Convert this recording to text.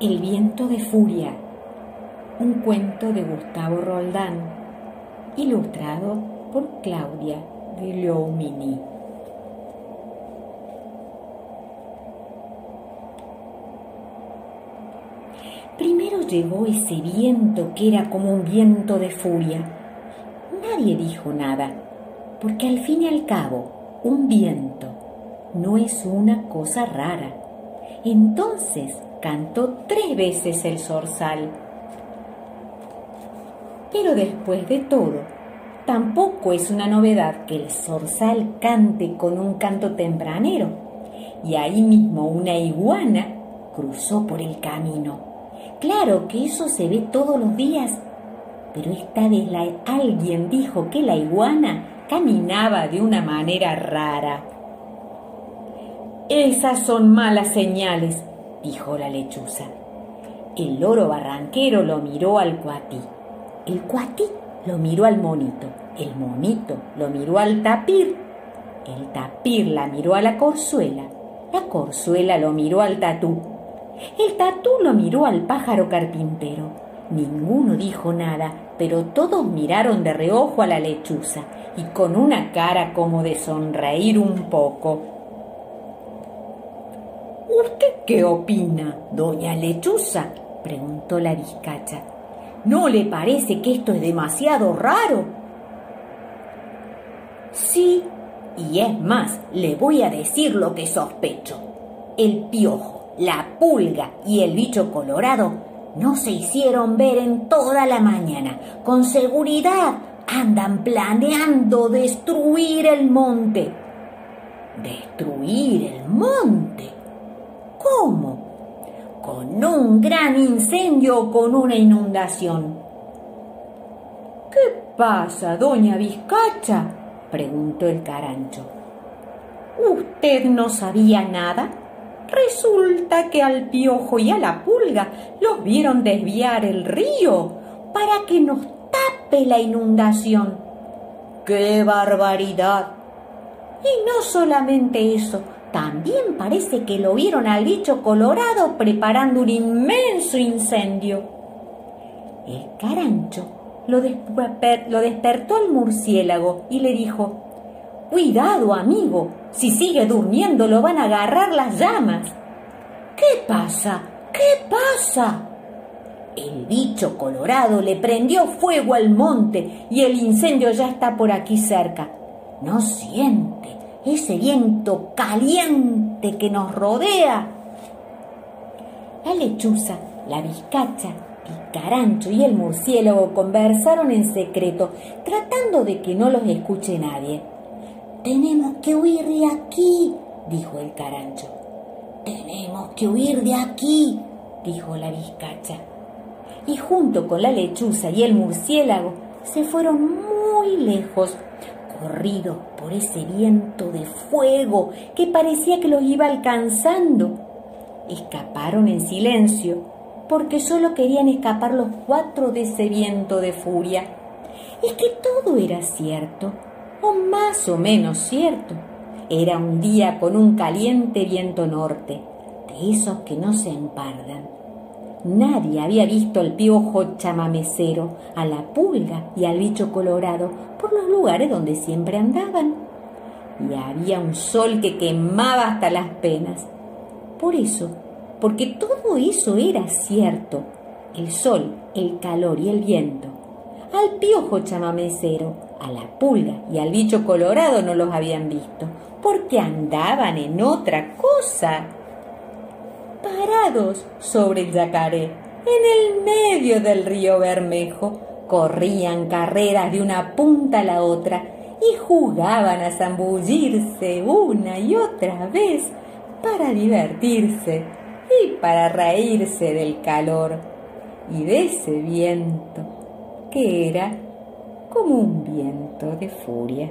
El viento de furia, un cuento de Gustavo Roldán, ilustrado por Claudia Guglielmini. Primero llegó ese viento que era como un viento de furia. Nadie dijo nada, porque al fin y al cabo, un viento no es una cosa rara. Entonces cantó tres veces el zorzal. Pero después de todo, tampoco es una novedad que el zorzal cante con un canto tempranero. Y ahí mismo una iguana cruzó por el camino. Claro que eso se ve todos los días, pero esta vez alguien dijo que la iguana caminaba de una manera rara. Esas son malas señales, dijo la lechuza. El loro barranquero lo miró al cuatí. El cuatí lo miró al monito. El monito lo miró al tapir. El tapir la miró a la corzuela. La corzuela lo miró al tatú. El tatú lo miró al pájaro carpintero. Ninguno dijo nada, pero todos miraron de reojo a la lechuza y con una cara como de sonreír un poco. ¿Usted qué opina, doña Lechuza? preguntó la vizcacha. ¿No le parece que esto es demasiado raro? Sí, y es más, le voy a decir lo que sospecho. El piojo, la pulga y el bicho colorado no se hicieron ver en toda la mañana. Con seguridad andan planeando destruir el monte. ¿Destruir el monte? ¿Cómo? Con un gran incendio o con una inundación. ¿Qué pasa, doña Vizcacha? preguntó el carancho. ¿Usted no sabía nada? Resulta que al piojo y a la pulga los vieron desviar el río para que nos tape la inundación. ¡Qué barbaridad! Y no solamente eso, también parece que lo vieron al bicho colorado preparando un inmenso incendio. El carancho lo, despertó al murciélago y le dijo, Cuidado, amigo, si sigue durmiendo lo van a agarrar las llamas. ¿Qué pasa? ¿Qué pasa? El bicho colorado le prendió fuego al monte y el incendio ya está por aquí cerca. No siente ese viento caliente que nos rodea. La lechuza, la vizcacha, el carancho y el murciélago conversaron en secreto, tratando de que no los escuche nadie. Tenemos que huir de aquí, dijo el carancho. Tenemos que huir de aquí, dijo la vizcacha. Y junto con la lechuza y el murciélago se fueron muy lejos, corrido por ese viento de fuego que parecía que los iba alcanzando. Escaparon en silencio, porque solo querían escapar los cuatro de ese viento de furia. Es que todo era cierto, o más o menos cierto. Era un día con un caliente viento norte, de esos que no se empardan Nadie había visto al piojo chamamecero, a la pulga y al bicho colorado por los lugares donde siempre andaban. Y había un sol que quemaba hasta las penas. Por eso, porque todo eso era cierto, el sol, el calor y el viento, al piojo chamamecero, a la pulga y al bicho colorado no los habían visto, porque andaban en otra cosa parados sobre el yacaré, en el medio del río Bermejo, corrían carreras de una punta a la otra y jugaban a zambullirse una y otra vez para divertirse y para reírse del calor y de ese viento que era como un viento de furia.